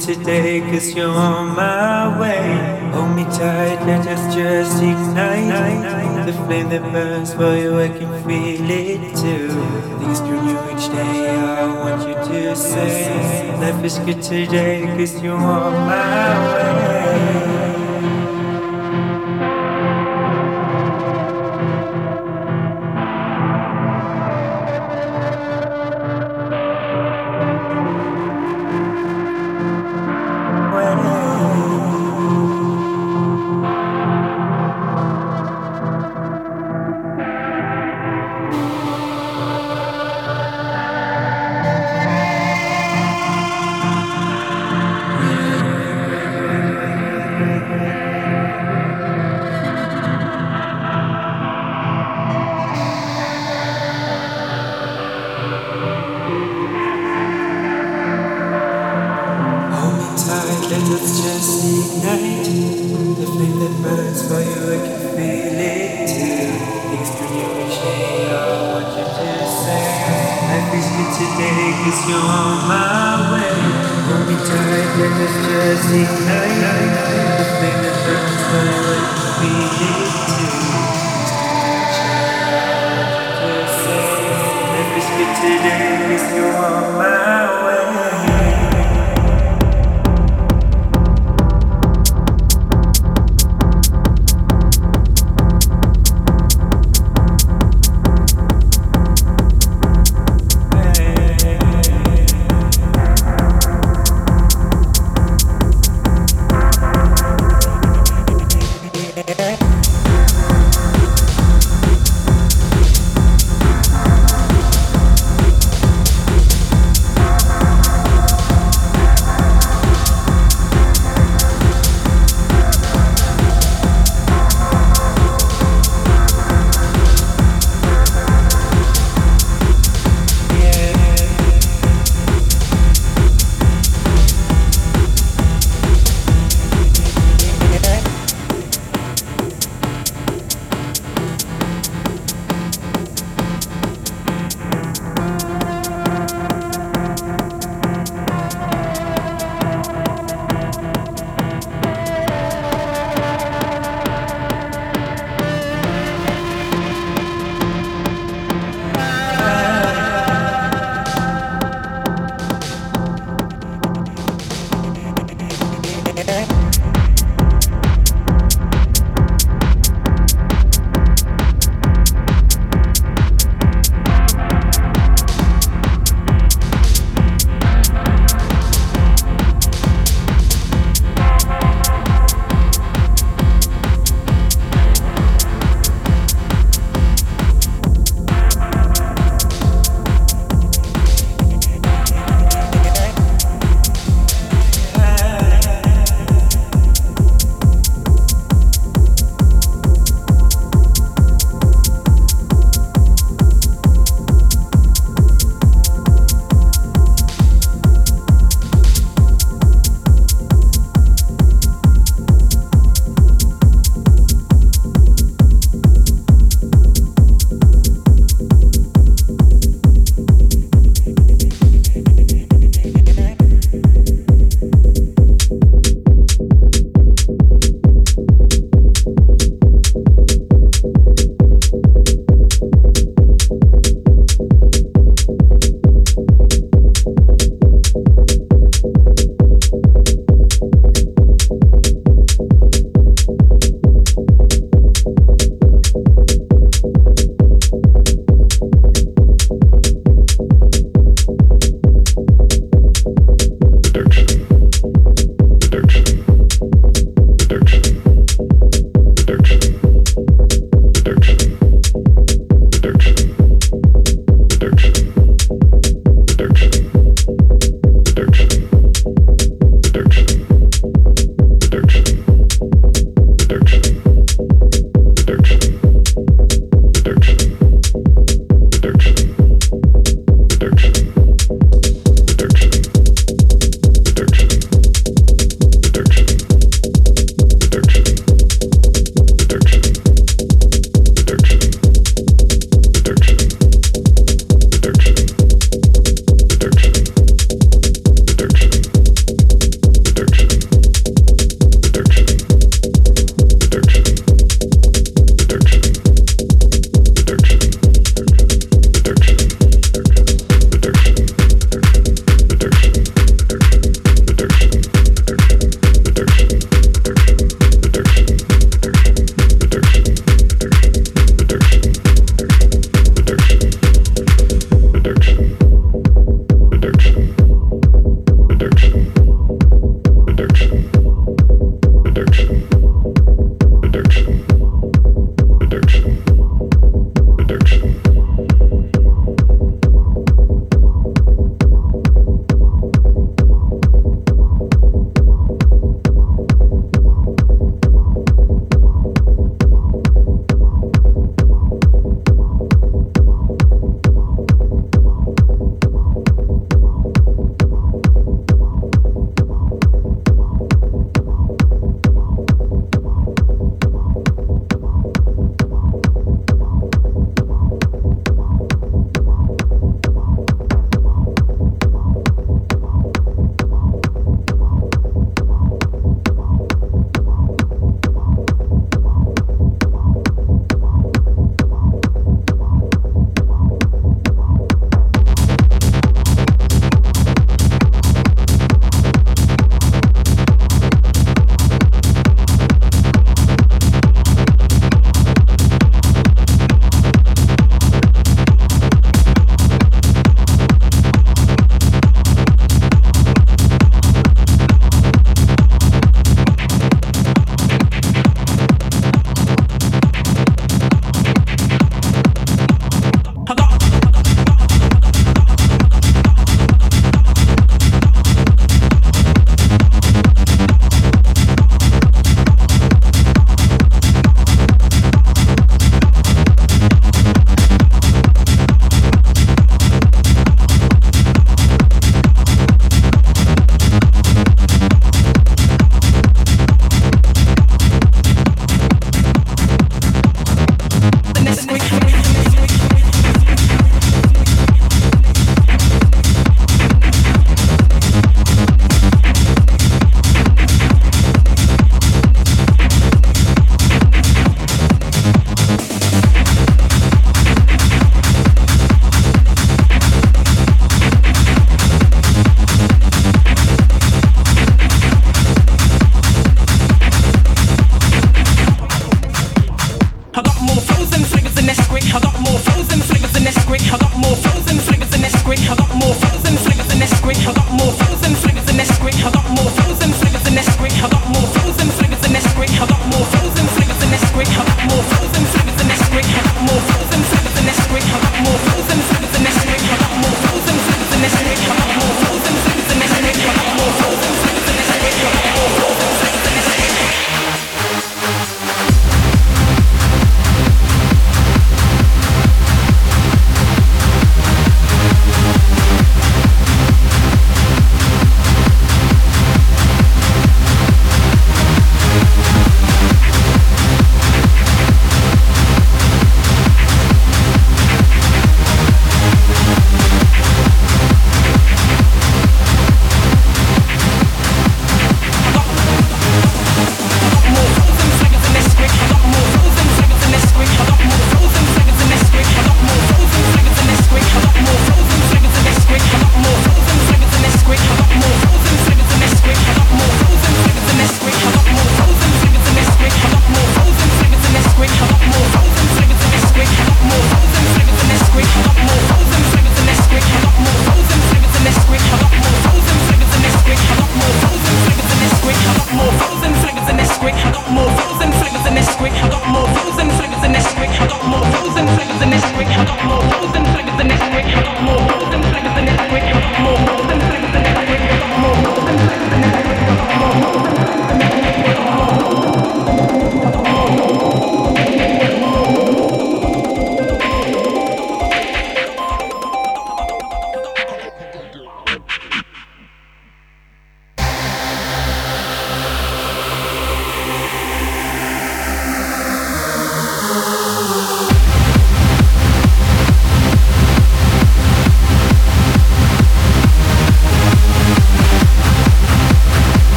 today cause you're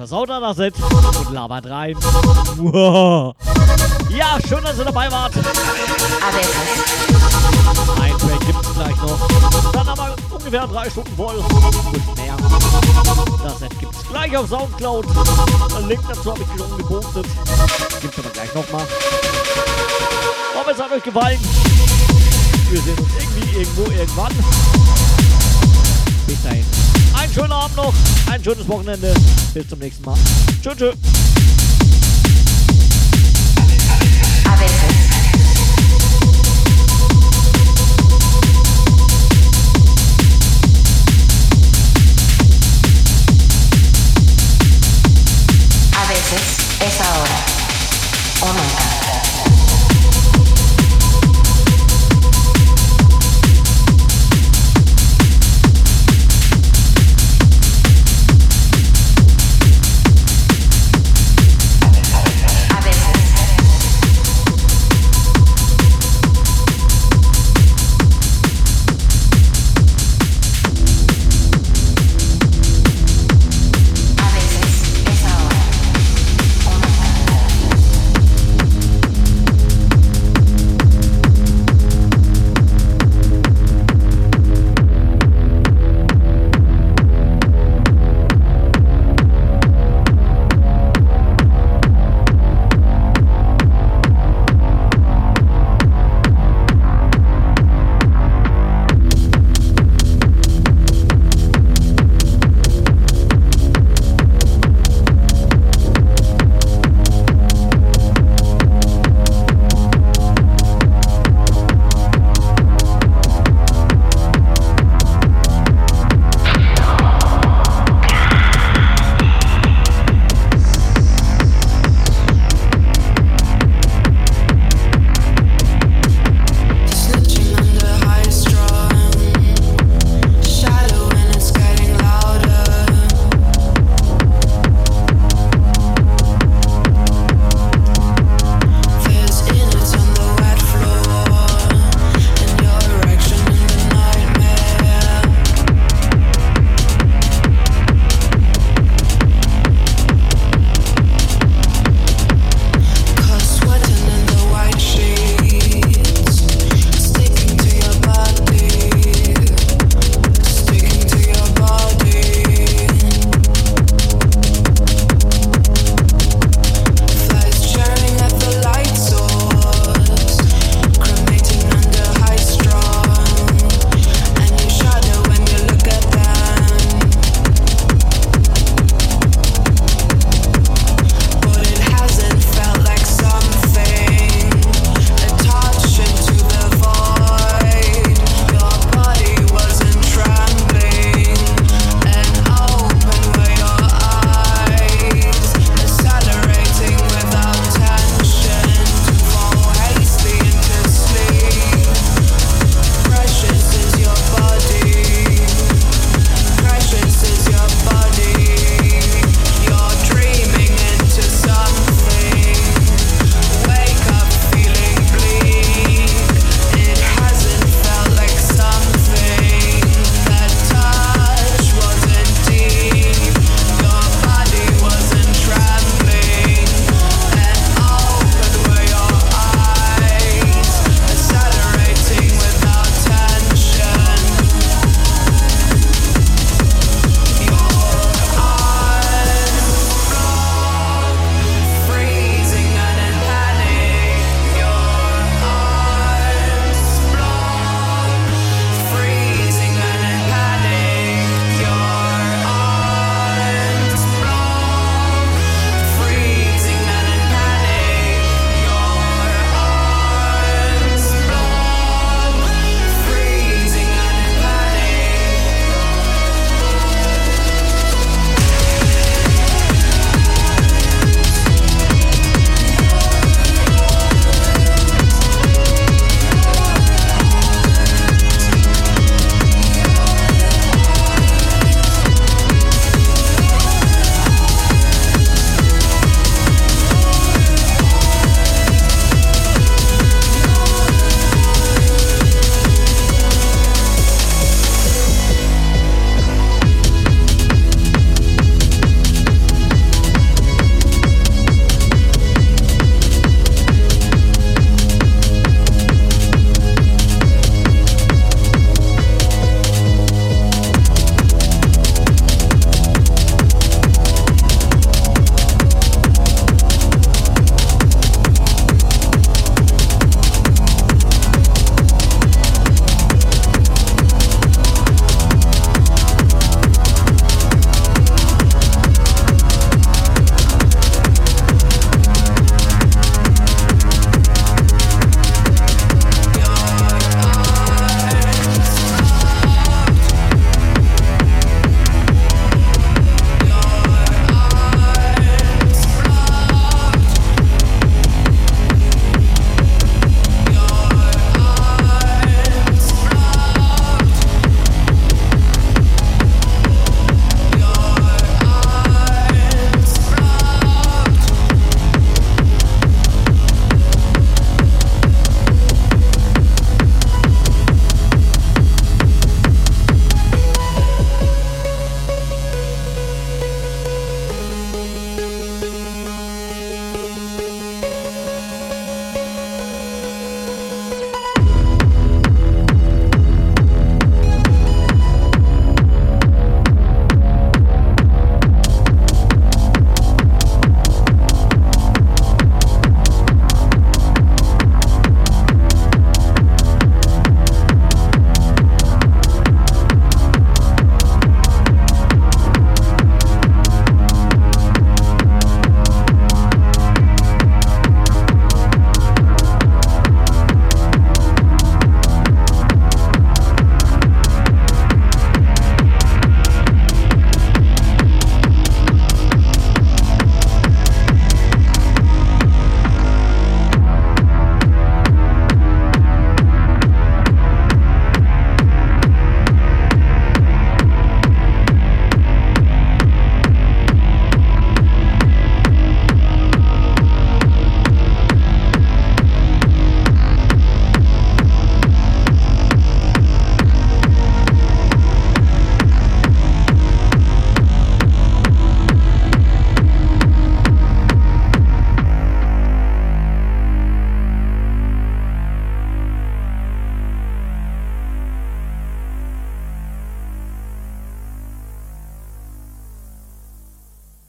versaut er das jetzt und labert rein. Ja, schön, dass ihr dabei wart. Ein Track gibt es gleich noch. Dann haben wir ungefähr drei Stunden voll. Und mehr. Das Set gibt es gleich auf Soundcloud. Den Link dazu habe ich schon gepostet. Gibt es aber gleich nochmal. Hoffe, es hat euch gefallen. Wir sehen uns irgendwie, irgendwo, irgendwann. Bis dahin. Einen schönen Abend noch, ein schönes Wochenende. Bis zum nächsten Mal. Tschüss. tschüss.